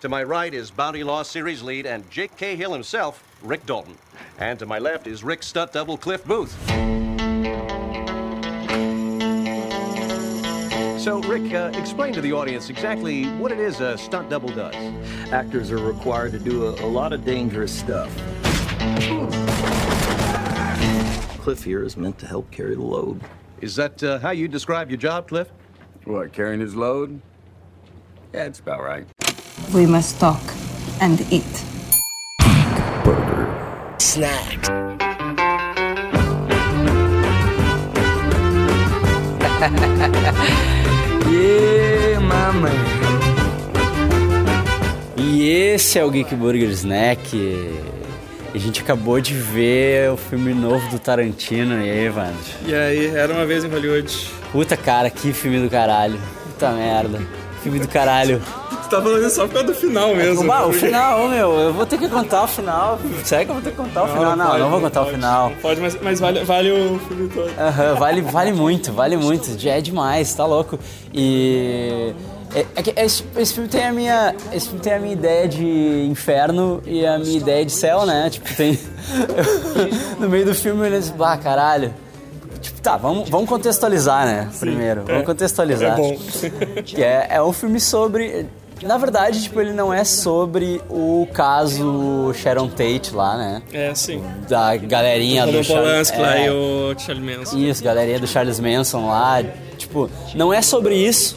To my right is Bounty Law series lead and Jake Cahill himself, Rick Dalton. And to my left is Rick stunt double Cliff Booth. So, Rick, uh, explain to the audience exactly what it is a stunt double does. Actors are required to do a, a lot of dangerous stuff. Cliff here is meant to help carry the load. Is that uh, how you describe your job, Cliff? What, carrying his load? Yeah, it's about right. We must talk and eat. Burger. Snack. yeah, mama. E esse é o Geek Burger Snack. A gente acabou de ver o filme novo do Tarantino. E aí, Evandro? E aí, era uma vez em Hollywood. Puta cara, que filme do caralho. Puta merda. Filme do caralho. Tu tá falando isso só por causa do final mesmo. Bah, o final, meu, eu vou ter que contar o final. Sério que eu vou ter que contar o final? Não, pode, não vou contar pode, o final. Pode, mas, mas vale, vale o filme todo. Vale, vale muito, vale muito. É demais, tá louco. E. É, é que esse, esse filme tem a minha. Esse filme tem a minha ideia de inferno e a minha ideia de céu, né? Tipo, tem. no meio do filme eles. Ah, caralho. Tipo, tá, vamos, vamos contextualizar, né? Primeiro. Vamos contextualizar. É bom. Que é, é um filme sobre. Na verdade, tipo, ele não é sobre o caso Sharon Tate lá, né? É, sim. Da galerinha Roman do Char- Polanski lá é. e o Charlie Manson. Isso, galerinha do Charles Manson lá. Tipo, não é sobre isso,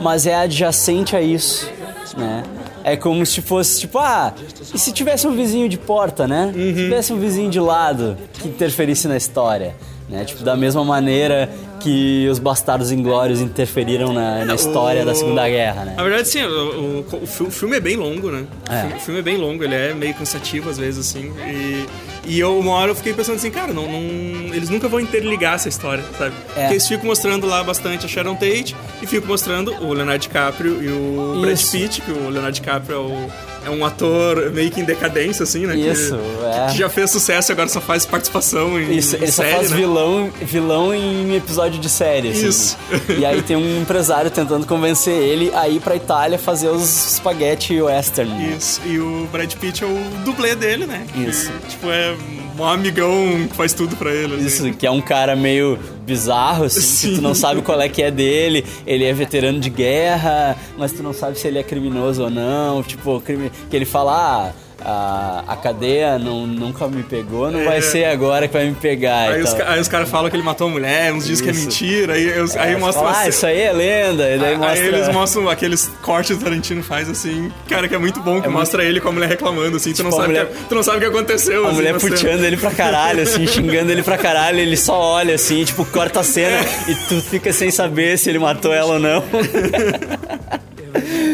mas é adjacente a isso, né? É como se fosse, tipo, ah, e se tivesse um vizinho de porta, né? Se tivesse um vizinho de lado que interferisse na história, né? Tipo, da mesma maneira que os Bastardos Inglórios interferiram na, na história da Segunda Guerra, né? Na verdade, sim, o, o- o fi- o filme é bem longo, né? O É. filme- O filme é bem longo, ele é meio cansativo às vezes, assim. E, e eu, uma hora eu fiquei pensando assim, cara, não, não- eles nunca vão interligar essa história, sabe? É. Porque eles ficam mostrando lá bastante a Sharon Tate e ficam mostrando o Leonardo DiCaprio e o Brad Isso. Pitt, que o Leonardo DiCaprio é, o- é um ator meio que em decadência, assim, né? Que- Isso, é. Que já fez sucesso e agora só faz participação em, Isso, em ele só série, faz né? vilão, vilão em episódio de série, assim. Isso. E aí tem um empresário tentando convencer ele a ir pra Itália fazer os spaghetti western. né? Isso, e o Brad Pitt é o dublê dele, né? Isso. Que, tipo, é um amigão que faz tudo pra ele. assim. Isso, que é um cara meio bizarro, assim, que Sim. tu não sabe qual é que é dele. Ele é veterano de guerra, mas tu não sabe se ele é criminoso ou não. Tipo, crime... que ele fala, ah, a, a cadeia não, nunca me pegou, não vai É. ser agora que vai me pegar. Aí os, aí os caras falam que ele matou a mulher, uns dizem que é mentira, aí, eu- aí É, mostra fala, uma ah, isso aí é lenda. E daí Aí mostra... eles mostram aqueles cortes que o Tarantino faz assim, cara, que é muito bom, que mostra ele com a mulher reclamando, assim, tu, não Tipo, sabe mulher- que, tu não sabe o que aconteceu. A assim, mulher puteando ele pra caralho, assim, xingando ele pra caralho, ele só olha assim, tipo, corta a cena e tu fica sem saber se ele matou ela ou não.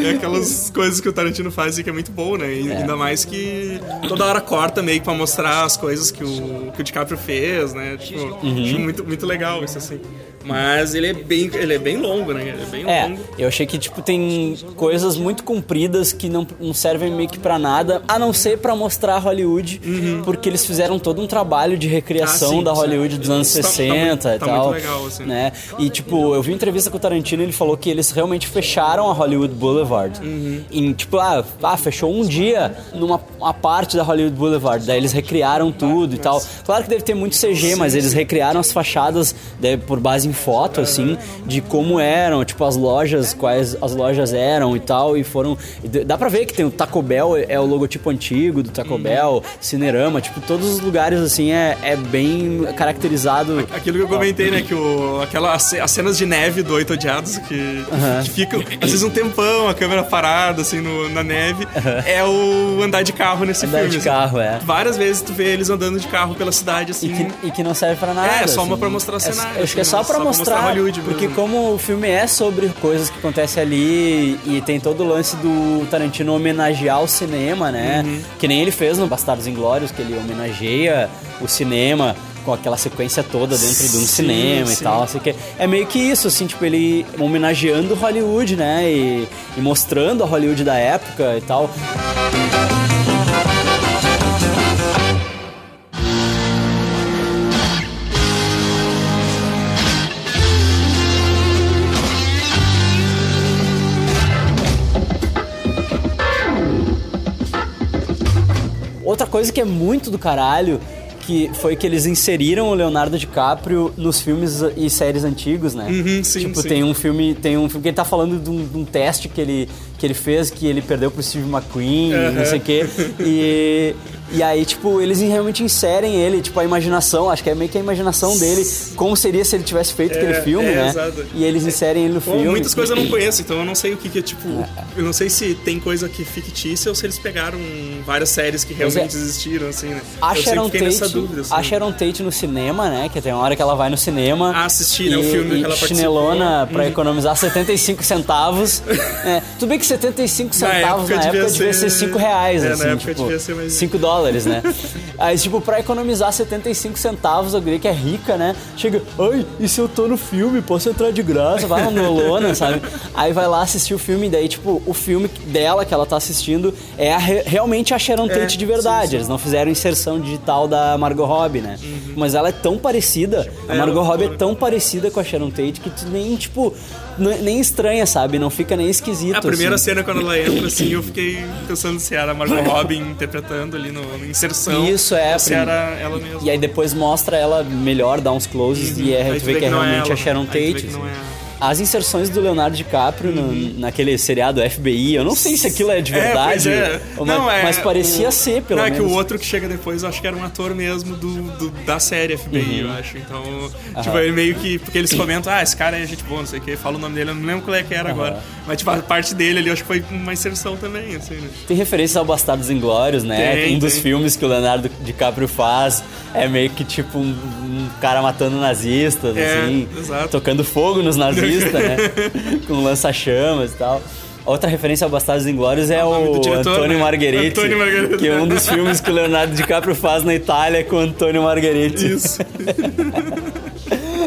É aquelas coisas que o Tarantino faz e que é muito bom, né? E É. Ainda mais que toda hora corta meio que pra mostrar as coisas que o, que o DiCaprio fez, né? Tipo, Uhum. acho muito, muito legal isso, assim. Mas ele é bem, ele é bem longo, né? Ele é bem É, longo. eu achei que, tipo, tem coisas muito compridas que não, não servem meio que pra nada, a não ser pra mostrar Hollywood, porque eles fizeram todo um trabalho de recriação Uhum. Ah, sim, da sim. Hollywood dos anos Tá- tá 60 muito- e tá tal. muito legal, assim. Né? E, tipo, eu vi uma entrevista com o Tarantino e ele falou que eles realmente fecharam a Hollywood Boulevard. Uhum. Em, tipo, ah, ah, fechou um dia numa uma parte da Hollywood Boulevard, daí eles recriaram tudo e tal. Claro que deve ter muito CG, mas eles recriaram as fachadas né, por base em foto, assim, de como eram, tipo, as lojas, quais as lojas eram e tal, e foram... Dá pra ver que tem o Taco Bell, é o logotipo antigo do Taco Bell, Cinerama, tipo, todos os lugares, assim, é, é bem caracterizado... Aquilo que eu comentei, né? Que o, aquela, as as cenas de neve do Oito Odiados, que, que ficam, às vezes, um tempão, a câmera parada, assim, no- na neve, é o andar de carro nesse Andar filme. de assim. carro, é. Várias vezes tu vê eles andando de carro pela cidade, assim. E que, e que não serve pra nada. É, só uma assim. pra mostrar É- cenário, Acho que é assim, só né? Só pra mostrar. Hollywood porque mesmo. como o filme é sobre coisas que acontecem ali e tem todo o lance do Tarantino homenagear o cinema, né? Uhum. Que nem ele fez no Bastardos Inglórios, que ele homenageia o cinema com aquela sequência toda dentro de um Sim, cinema e sim. tal. Assim, que é meio que isso, assim, tipo, ele homenageando Hollywood, né? E, e mostrando a Hollywood da época e tal. Outra coisa que é muito do caralho que foi que eles inseriram o Leonardo DiCaprio nos filmes e séries antigos, né? Uhum, sim, tipo, sim. tem um filme, tem um filme que ele tá falando de um, de um teste que ele, que ele fez, que ele perdeu pro Steve McQueen, não sei o quê. E, e aí, tipo, eles realmente inserem ele, tipo, a imaginação, acho que é meio que a imaginação dele, como seria se ele tivesse feito aquele filme, é, né? exato. E eles inserem ele no Pô, filme. muitas coisas eu não conheço, então eu não sei o que, que é tipo. Eu não sei se tem coisa que é fictícia ou se eles pegaram várias séries que Pois é. realmente existiram, assim, né? A Sharon, Tate, nessa dúvida. Assim. a Sharon Tate no cinema, né? Que tem uma hora que ela vai no cinema. Ah, assistir, né, o e- filme e que ela participou. chinelona pra Uhum. economizar 75 centavos. é, tudo bem que 75 Na centavos época na época devia devia ser ser- 5 reais, É, na assim, época tipo, devia ser mais- 5 dólares, né? Aí, tipo, pra economizar 75 centavos, a guria que é rica, né? Chega, ai, e se eu tô no filme, posso entrar de graça? Vai no Lona, sabe? Aí vai lá assistir o filme, e daí, tipo, o filme dela que ela tá assistindo é a re- realmente a Sharon É, Tate de verdade. Eles não fizeram inserção digital da Margot Robbie, né? Mas ela é tão parecida, a É, Margot Robbie é tão parecida com a Sharon Tate que tu nem, tipo, nem estranha, sabe? Não fica nem esquisito. A primeira assim. cena, quando ela entra, assim, eu fiquei pensando se era a Margot Robbie interpretando ali no, no inserção. Isso, é, se prim- era ela mesma. E aí depois mostra ela melhor, dá uns closes e é, Aí tu vê que é realmente ela, a Sharon Tate. que não assim. é- As inserções do Leonardo DiCaprio no- naquele seriado FBI, eu não sei se aquilo é de verdade, Uhum. É, pois é. ou- Não, mas, é, mas parecia o- ser, pelo não, menos. é que o outro que chega depois, eu acho que era um ator mesmo do, do- da série FBI, eu acho. Então, tipo, ele meio que... Porque eles comentam, ah, esse cara é gente boa, não sei o que, fala o nome dele, eu não lembro qual é que era agora. Mas, tipo, a parte dele ali, eu acho que foi uma inserção também, assim, né? Tem referência ao Bastardos Inglórios, né? Tem, um dos tem. filmes que o Leonardo DiCaprio faz é meio que tipo um, um cara matando nazistas, É, assim, exato. tocando fogo nos nazistas, né? Com lança-chamas e tal. Outra referência ao Bastardos Inglórios é nome o diretor, Antônio né? Margheriti, Antônio Margheriti. que é um dos filmes que o Leonardo DiCaprio faz na Itália com o Antônio Margheriti. Isso.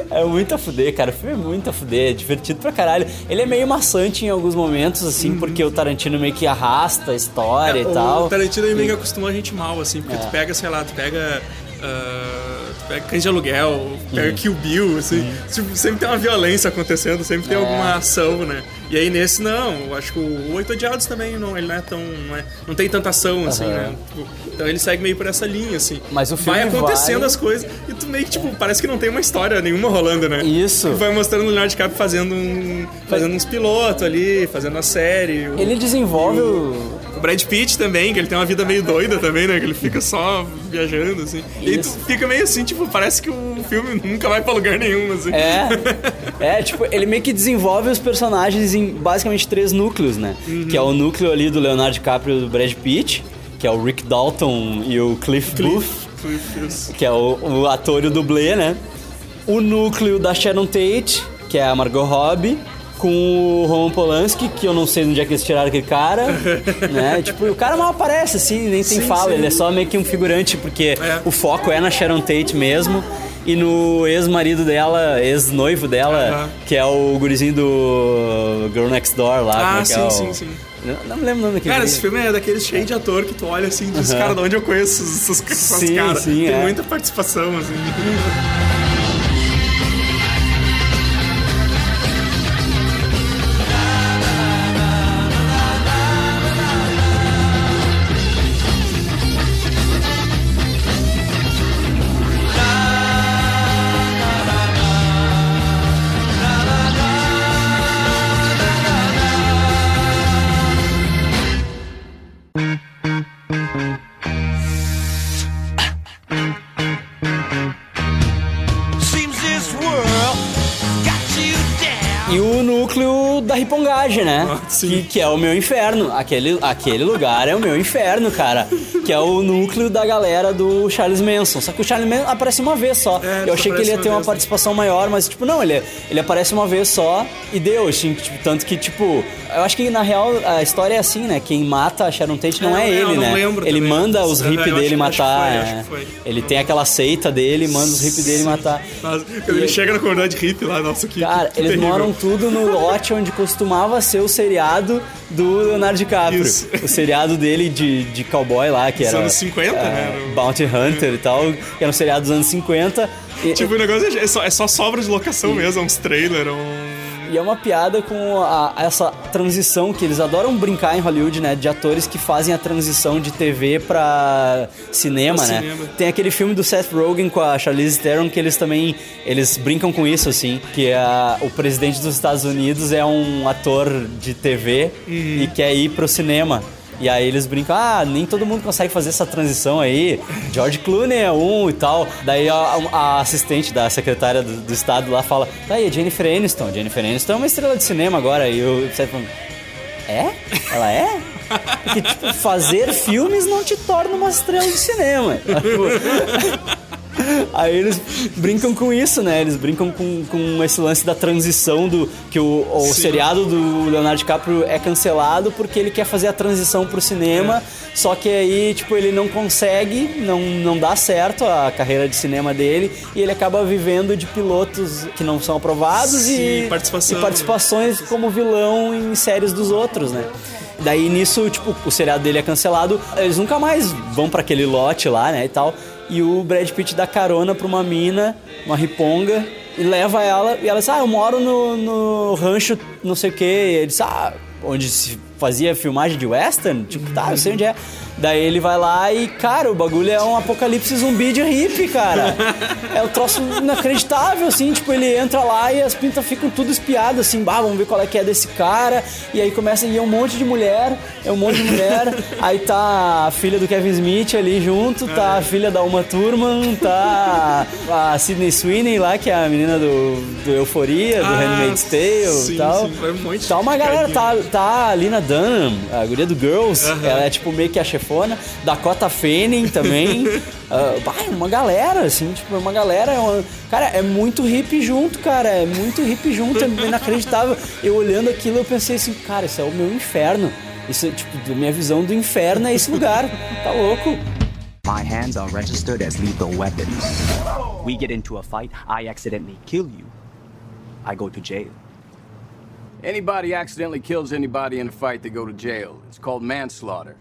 É muito a fuder, cara. O filme é muito a fuder, é divertido pra caralho. Ele é meio maçante em alguns momentos, assim, porque o Tarantino meio que arrasta a história e Uhum. É, o tal. Tarantino ele meio que acostumou a gente mal, assim, porque tu pega, sei lá, tu pega. ah, tu pega Cães de Aluguel, pega Kill Bill, assim, tipo, sempre tem uma violência acontecendo, sempre tem alguma ação, né? E aí nesse não, eu acho que o Oito Odiados também não, ele não é tão. Não, é- não tem tanta ação, assim, né? Tipo, então ele segue meio por essa linha, assim. Mas o filme Vai acontecendo vai- as coises e tu meio que, tipo, parece que não tem uma história nenhuma rolando, né? Isso. E vai mostrando o Leonardo DiCaprio fazendo um. fazendo uns pilotos ali, fazendo a série. o- Ele desenvolve o. o Brad Pitt também, que ele tem uma vida meio doida também, né? Que ele fica só viajando, assim. E aí tu Isso. fica meio assim, tipo, parece que o filme nunca vai pra lugar nenhum, assim. É. É, tipo, ele meio que desenvolve os personagens em basicamente três núcleos, né? Uhum. Que é o núcleo ali do Leonardo DiCaprio e do Brad Pitt, que é o Rick Dalton e o Cliff, Booth, Cliff. que é o, o ator e o dublê, né? O núcleo da Sharon Tate, que é a Margot Robbie, com o Roman Polanski, que eu não sei de onde é que eles tiraram aquele cara, né? Tipo, o cara mal aparece, assim, nem tem Sim, fala, sim. ele é só meio que um figurante, porque É. o foco é na Sharon Tate mesmo. E no ex-marido dela, ex-noivo dela, Aham. que é o gurizinho do Girl Next Door lá. Ah, é que sim, é o- sim, sim. Não, não me lembro o nome daquele Cara, esse filme é daqueles cheio de ator que tu olha assim e diz, cara, de onde eu conheço essas, essas Sim, caras? sim, Tem é. muita participação, assim. ripongagem, né? Ah, sim. Que, que é o meu inferno. Aquele, aquele lugar é o meu inferno, cara. Que é o núcleo da galera do Charles Manson. Só que o Charles Manson aparece uma vez só. É, Eu achei que ele ia uma ter uma vez, né? participação maior, mas, tipo, não, ele, ele aparece uma vez só e deu. Assim, tipo, tanto que, tipo, eu acho que na real a história é assim, né? Quem mata a Sharon Tate não é, É, ele, não né? lembro ele também. manda os hippies acho dele acho matar. acho é. que foi. Ele tem aquela seita dele, manda os hippies dele matar. Mas quando ele chega na comunidade hippie lá, nossa, que. Cara, que eles terrível. moram tudo no lote onde costumava ser o seriado do Leonardo DiCaprio. Isso. O seriado dele de, de cowboy lá, que Dos era. anos 50, é, né? Era Bounty Hunter e tal, que era um seriado dos anos 50. E- Tipo, o negócio é só, é só sobra de locação mesmo, é uns trailers, é um E é uma piada com a- essa transição que eles adoram brincar em Hollywood, né? De atores que fazem a transição de TV pra cinema, Pra né? cinema. Tem aquele filme do Seth Rogen com a Charlize Theron que eles também eles brincam com isso assim, que a, o presidente dos Estados Unidos é um ator de TV e quer ir pro cinema. E aí eles brincam, ah, nem todo mundo consegue fazer essa transição aí. George Clooney é um e tal. Daí a, a assistente da secretária do, do estado lá fala, tá aí, Jennifer Aniston. Jennifer Aniston é uma estrela de cinema agora. E o fala, é? Ela é? Porque, tipo, fazer filmes não te torna uma estrela de cinema. Aí eles brincam com isso, né? Eles brincam com, com esse lance da transição do. Que o, o seriado do Leonardo DiCaprio é cancelado porque ele quer fazer a transição pro cinema. Só que aí, tipo, ele não consegue, não, não dá certo a carreira de cinema dele. E ele acaba vivendo de pilotos que não são aprovados Sim, e, e participações como vilão em séries dos outros, né? Daí nisso, tipo, o seriado dele é cancelado, eles nunca mais vão pra aquele lote lá, né, e tal. E o Brad Pitt dá carona pra uma mina, uma riponga, e leva ela, e ela diz, ah, eu moro no, no rancho não sei o que. E ele diz, ah, onde se fazia filmagem de western? Tipo, tá, eu sei onde é. Daí ele vai lá e, cara, o bagulho é um apocalipse zumbi de hippie, cara. É um troço inacreditável, assim, tipo, ele entra lá e as pintas ficam tudo espiadas, assim, bah, vamos ver qual é que é desse cara. E aí começa a ir um monte de mulher, é um monte de mulher. aí tá a filha do Kevin Smith ali junto, tá a filha da Uma Thurman, tá a Sidney Sweeney lá, que é a menina do, do Euforia, do Ah, Handmaid's Tale e tal. sim, um tá uma galera, tá, tá a Lina Dunham, a guria do Girls, ela é tipo meio que a chefona. Dakota Fanning também. Ah, vai, uma galera, assim, tipo, é uma galera. É uma- Cara, é muito hippie junto, cara. É muito hippie junto, é inacreditável. Eu olhando aquilo, eu pensei assim, cara, isso é o meu inferno. Isso é, tipo, minha visão do inferno é esse lugar. Tá louco. My hands are registered as lethal weapons. We get into a fight, I accidentally kill you. I go to jail. Anybody accidentally kills anybody in a fight, they go to jail. It's called manslaughter.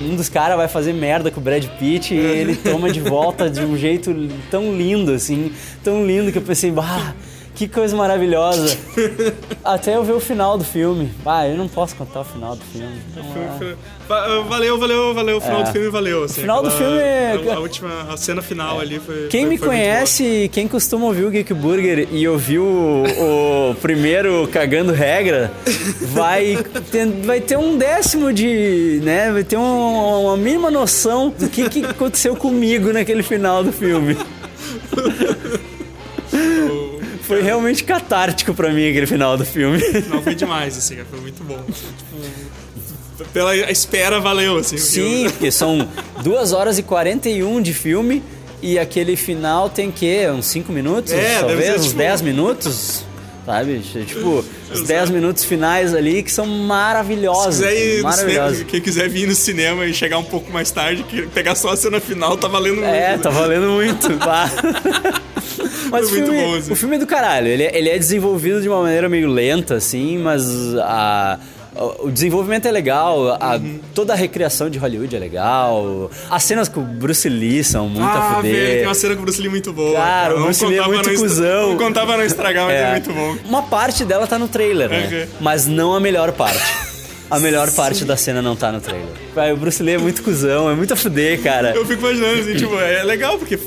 Um dos caras vai fazer merda com o Brad Pitt e ele toma de volta de um jeito tão lindo, assim, tão lindo que eu pensei, bah, que coisa maravilhosa. Até eu ver o final do filme. Ah, eu não posso contar o final do filme. Va- Valeu, valeu, valeu. O final do filme valeu. Assim, É. final do aquela- filme é- A, a última, a cena final ali foi. Quem foi- me foi conhece, quem costuma ouvir o Geek Burger e ouviu o, o primeiro Cagando Regra, vai ter, vai ter um décimo de. né? Vai ter um- uma mínima noção do que, que aconteceu comigo naquele final do filme. Foi realmente catártico pra mim aquele final do filme. Não, foi demais, assim, cara. Foi muito bom. assim, tipo, pela espera, valeu, assim. Sim, porque são 2 horas e 41 de filme e aquele final tem que uns 5 minutos, É, talvez uns tipo- 10 minutos. Sabe? Tipo, os 10 minutos finais ali que são maravilhosos. Se quiser ir maravilhosos. cinema, quem quiser vir no cinema e chegar um pouco mais tarde, pegar só a cena final, tá valendo É, muito. tá valendo muito. Mas o filme, bom, assim. o filme é do caralho. Ele, é- ele é desenvolvido de uma maneira meio lenta, assim, mas a- o desenvolvimento é legal, a- Uhum. toda a recriação de Hollywood é legal, as cenas com o Bruce Lee são muito a Ah, fuder. velho, tem uma cena com o Bruce Lee muito boa. Cara, o Não Bruce Lee é muito não cuzão. Não contava não estragar, mas é, muito bom. Uma parte dela tá no trailer, né? Mas não a melhor parte. A melhor parte da cena não tá no trailer. O Bruce Lee é muito cuzão, é muito a fuder, cara. Eu fico imaginando, assim, tipo, é legal, porque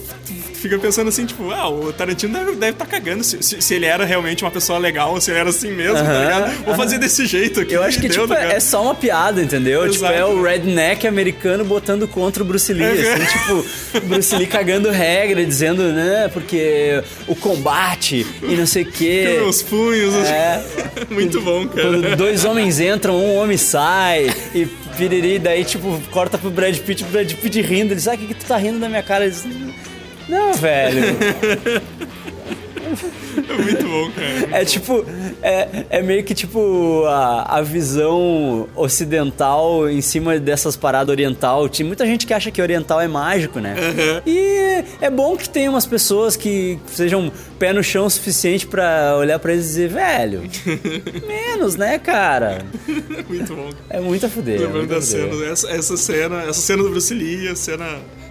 tu fica pensando assim, tipo, ah, o Tarantino deve estar deve tá cagando se, se, se ele era realmente uma pessoa legal, ou se ele era assim mesmo, tá Aham, ligado? Vou fazer desse jeito aqui. Eu acho que, tipo, tá é só uma piada, entendeu? Tipo, Exato. é o redneck americano botando contra o Bruce Lee, assim, tipo, o Bruce Lee cagando regra, dizendo, né, porque o combate e não sei o quê. Os punhos, os- É. muito bom, cara. Quando dois homens entram, um homem sai e piriri, daí, tipo, corta pro Brad Pitt, o Brad Pitt rindo, ele diz, ah, o que, que tu tá rindo da minha cara? Ele diz, não, velho. É muito bom, cara. É tipo, é, é meio que tipo a, a visão ocidental em cima dessas paradas oriental. Tem muita gente que acha que oriental é mágico, né? E é bom que tenha umas pessoas que sejam pé no chão o suficiente pra olhar pra eles e dizer, velho, menos, né, cara? Muito bom. É muito a fuder. é Lembrando a da fuder. cena, essa, essa cena, essa cena do Bruce Lee a cena,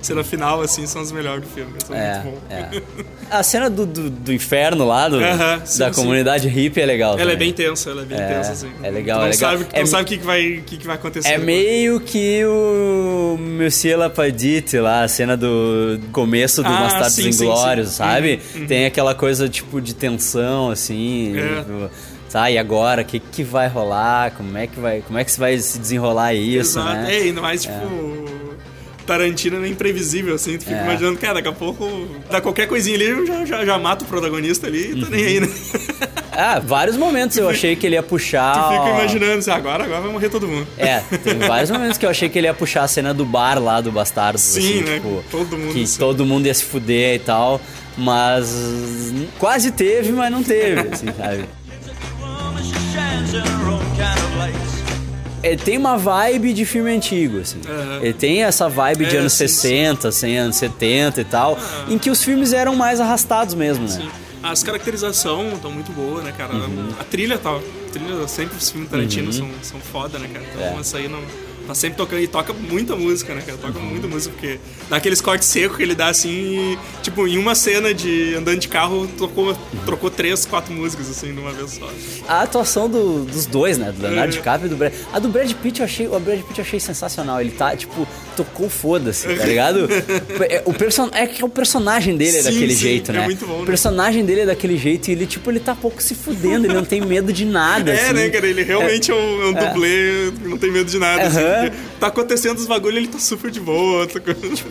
cena final, assim, são as melhores do filme. São É, muito bom. é. A cena do, do, do inferno lá, do, Aham, sim, da sim. comunidade hippie é legal. Ela é também. bem tensa, ela é bem É, tensa, assim. é legal, não é legal. Sabe, É- não sabe o que, que, vai, que, que vai acontecer. É meio que o Monsieur Lapadite lá, a cena do começo do Ah, Bastardos Inglórios, sabe? Uhum, Tem aquela coisa tipo de tensão, assim. É. tipo, tá, e agora? O que, que vai rolar? Como é que vai, como é que vai se desenrolar isso, Exato. né? É, ainda mais, tipo... Tarantino é imprevisível, assim. Tu fica É. imaginando, cara, daqui a pouco... Dá qualquer coisinha ali, eu já, já, já mato o protagonista ali e tô nem aí, né? Ah, vários momentos eu achei que ele ia puxar. Tu fica imaginando, assim, agora, agora vai morrer todo mundo. É, tem vários momentos que eu achei que ele ia puxar a cena do bar lá do Bastardos. Sim, assim, né? tipo, Todo mundo Que assim. todo mundo ia se fuder e tal. Mas quase teve, mas não teve, assim, sabe? Ele tem uma vibe de filme antigo, assim. Aham. Ele tem essa vibe de É, anos sim, 60, assim, anos 70 e tal, em que os filmes eram mais arrastados mesmo, né? Sim. As caracterizações estão muito boas, né, cara? Uhum. A trilha tá. A trilha, sempre os filmes Tarantino são, são foda, né, cara? Então É. essa aí não. Tá sempre tocando. E toca muita música, né, cara? Toca muita música, porque dá aqueles cortes secos que ele dá assim. E, tipo, em uma cena de andando de carro, trocou, trocou três, quatro músicas, assim, numa vez só. A atuação do- dos dois, né? Do Leonardo É. DiCaprio e do Brad. A do Brad Pitt eu achei. O Brad Pitt eu achei sensacional. Ele tá, tipo, tocou foda-se, tá ligado? É, o person... é que o personagem dele é Sim, daquele sim, jeito, é né? muito bom, né? O personagem dele é daquele jeito e ele, tipo, ele tá pouco se fudendo, ele não tem medo de nada. É, assim. né, cara? Ele realmente é, um, é um dublê, não tem medo de nada. assim, Porque tá acontecendo os bagulho, ele tá super de boa. Tá...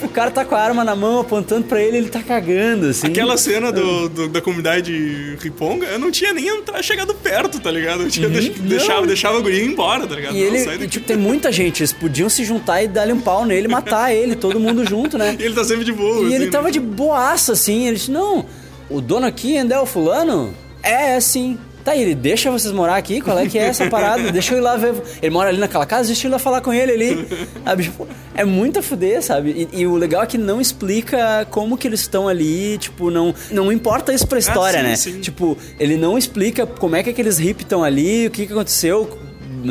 O cara tá com a arma na mão apontando pra ele, ele tá cagando, assim. Aquela cena do, do- da comunidade riponga, eu não tinha nem entrar, chegado perto, tá ligado? Eu tinha deix- deixava, Uhum. Não. deixava a guria ir embora, tá ligado? E Não, ele, e, tipo, tem muita gente, eles podiam se juntar e dar-lhe um pau nele, matar ele, todo mundo junto, né? E ele tá sempre de boa. E assim, ele né? tava de boaça, assim. Ele disse, não, o dono aqui ainda é o fulano? É, é sim. Tá, ele deixa vocês morar aqui? Qual é que é essa parada? Deixa eu ir lá ver. Ele mora ali naquela casa, deixa eu ir lá falar com ele ali. Sabe, tipo, é muito a fuder, sabe? E, e o legal é que não explica como que eles estão ali, tipo, não, não importa isso pra história, sim, né? sim. Tipo, ele não explica como é que aqueles hippies estão ali, o que, que aconteceu,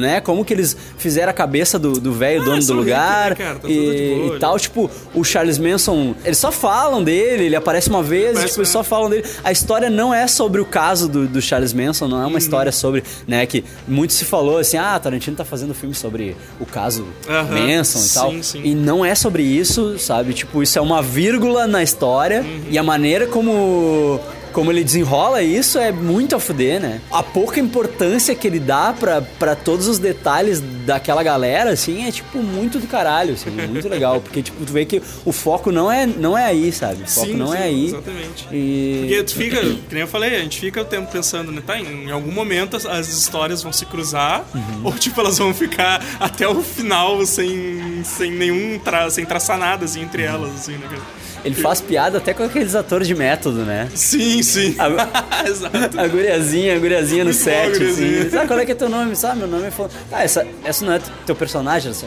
né? Como que eles fizeram a cabeça do do velho Ah, dono do são lugar hippie, né? Tá e, boa e ali. tal. Tipo, o Charles Manson, eles só falam dele, ele aparece uma vez, Aparece, tipo, eles né? só falam dele. A história não é sobre o caso do, do Charles Manson, não é Uhum. uma história sobre, né, que muito se falou assim, ah, Tarantino tá fazendo filme sobre o caso Aham. Manson e tal. Sim, sim. E não é sobre isso, sabe? Tipo, isso é uma vírgula na história Uhum. e a maneira como como ele desenrola isso é muito a fuder, né? A pouca importância que ele dá pra, pra todos os detalhes daquela galera, assim, é tipo muito do caralho, assim, muito legal. Porque, tipo, tu vê que o foco não é, não é aí, sabe? O foco Sim, não sim, é aí. Exatamente. E... Porque tu fica, que nem eu falei, a gente fica o tempo pensando, né? Tá, em algum momento as, as histórias vão se cruzar, Uhum. ou tipo, elas vão ficar até o final sem, sem nenhum tra sem traçar nada assim, entre elas, assim, né? cara? Ele faz piada até com aqueles atores de método, né? Sim, sim. A- Exato. A guriazinha, a guriazinha no bom, set, guriazinha. assim. Sabe qual é que é teu nome? Sabe, meu nome é fulano. Ah, essa, essa não é teu personagem? Essa...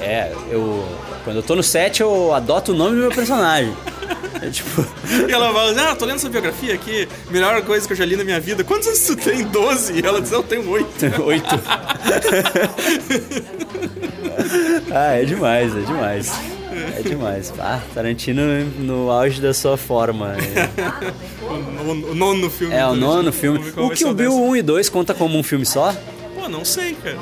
É, eu... Quando eu tô no set, eu adoto o nome do meu personagem. É tipo... E ela fala, assim, ah, tô lendo essa biografia aqui, melhor coisa que eu já li na minha vida. Quantos anos tu tem? 12? E ela diz, eu tenho 8. Oito. ah, é demais, é demais. Demais. Ah, Tarantino no auge da sua forma. O, o nono filme. É, o nono filme. O que o Bill dessa. 1 e 2 conta como um filme só? Pô, não sei, cara.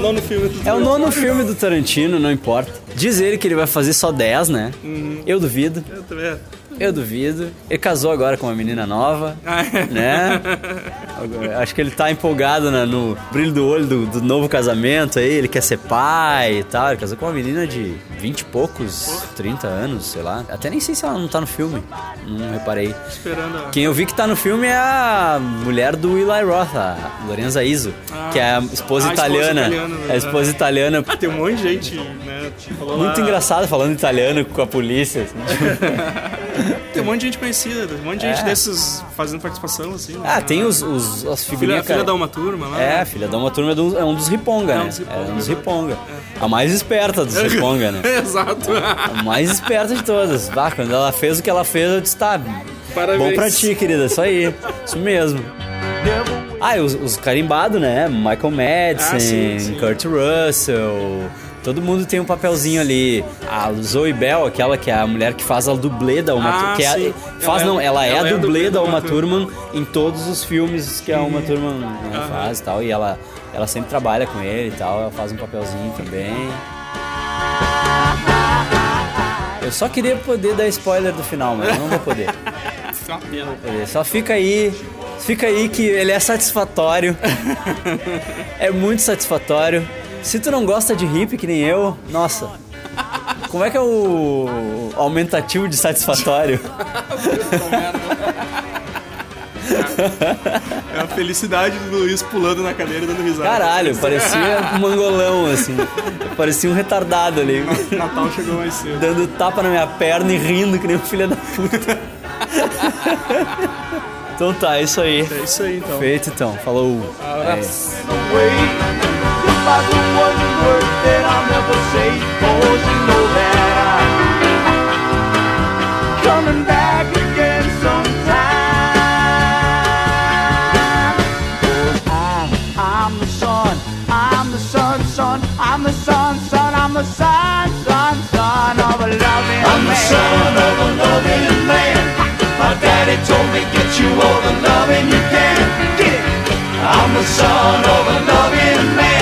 Nono filme do É o nono filme do Tarantino, não importa. Diz ele que ele vai fazer só 10, né? Uhum. Eu duvido. Eu também. Eu duvido. Ele casou agora com uma menina nova, Ah, é. né? Acho que ele tá empolgado na- no brilho do olho do, do novo casamento aí. Ele quer ser pai e tal. Ele casou com uma menina de 20 e poucos, 30 anos, sei lá. Até nem sei se ela não tá no filme. Não reparei. Esperando a... Quem eu vi que tá no filme é a mulher do Eli Roth, a Lorenza Iso, que é a esposa a esposa italiana. italiana, né? a esposa italiana. Ah, tem um monte de gente, né? Muito lá- engraçado falando italiano com a polícia. assim. Tem um monte de gente conhecida, tem um monte de gente É. desses fazendo participação, assim. Ah, né? tem os, os, as Filha, figurinhas. filha cara. da uma turma lá. É, a filha da uma turma é, do- é um dos riponga, É né? um é um dos exato. riponga. A mais esperta dos riponga, né? Exato. A mais esperta de todas. Bah, quando ela fez o que ela fez, eu disse, tá, Parabéns. bom pra ti, querida, isso aí. Isso mesmo. Ah, e os, os carimbados, né? Michael Madsen, Ah, sim, sim. Kurt Russell. Todo mundo tem um papelzinho ali. A Zoe Bell, aquela que é a mulher que faz a dublê da Uma Ah, que é-. Faz Ela é- não, ela é ela a é a dublê da Uma Thurman em todos os filmes que a Uma Thurman né, faz e tal. E ela, ela sempre trabalha com ele e tal. Ela faz um papelzinho também. Eu só queria poder dar spoiler do final, mas eu não vou poder. Poder. Só fica aí, fica aí que ele é satisfatório. é muito satisfatório. Se tu não gosta de hippie que nem eu, nossa. Como é que é o aumentativo de satisfatório? É a felicidade do Luiz pulando na cadeira e dando risada. Caralho, parecia um mangolão assim. Parecia um retardado ali, Natal chegou mais cedo. dando tapa na minha perna e rindo que nem um filho da puta. Então tá, é isso aí. É isso aí, então. Feito então, falou. É. Um Coming back again sometime. Oh, 'Cause I'm, I'm the son, I'm the son, son, I'm the son, son, I'm the son, son, son of a loving man. I'm the son of a loving man. My daddy told me get you all the loving you can. Get it. I'm the son of a loving man.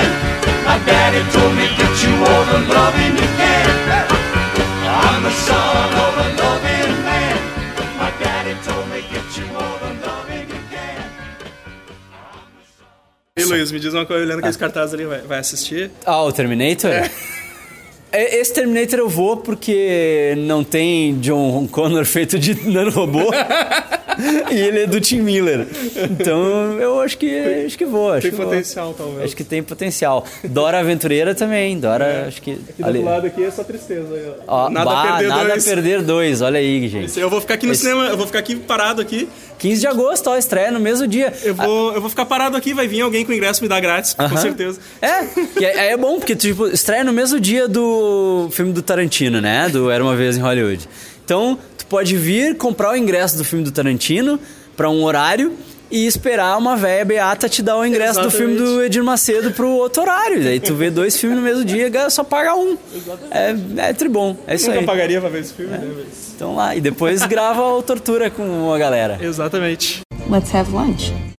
My daddy told me get you all the loving you can. I'm the son of a loving man. My daddy told me get you all the loving you can. E Luiz, me diz uma coisa, olhando aqueles cartazes ali, vai, vai assistir? Ah, o Terminator? É, Esse Terminator eu vou porque não tem John Connor feito de nanorobô e ele é do Tim Miller. Então eu acho que acho que vou. Acho Tem que vou. potencial, talvez. Acho que tem potencial. Dora Aventureira também. Dora, acho que. Aqui do ali- outro lado aqui é só tristeza. ó. Nada bah, a perder nada dois. perder dois. Olha aí, gente. Eu vou ficar aqui no Esse- cinema, eu vou ficar aqui parado aqui. 15 de agosto, ó, estreia no mesmo dia. Eu vou, eu vou ficar parado aqui, vai vir alguém com ingresso me dar grátis, com Aham. certeza. É, é, é bom, porque tipo, estreia no mesmo dia do filme do Tarantino, né? Do Era Uma Vez em Hollywood. Então, pode vir comprar o ingresso do filme do Tarantino pra um horário e esperar uma véia beata te dar o ingresso do filme do Exatamente. Edir Macedo pro outro horário. Daí tu vê dois filmes no mesmo dia e só paga um. É, é tribom, é isso Nunca aí. pagaria pra ver esse filme, né? mas- Então lá, e depois grava o Tortura com a galera. Exatamente. Let's have lunch.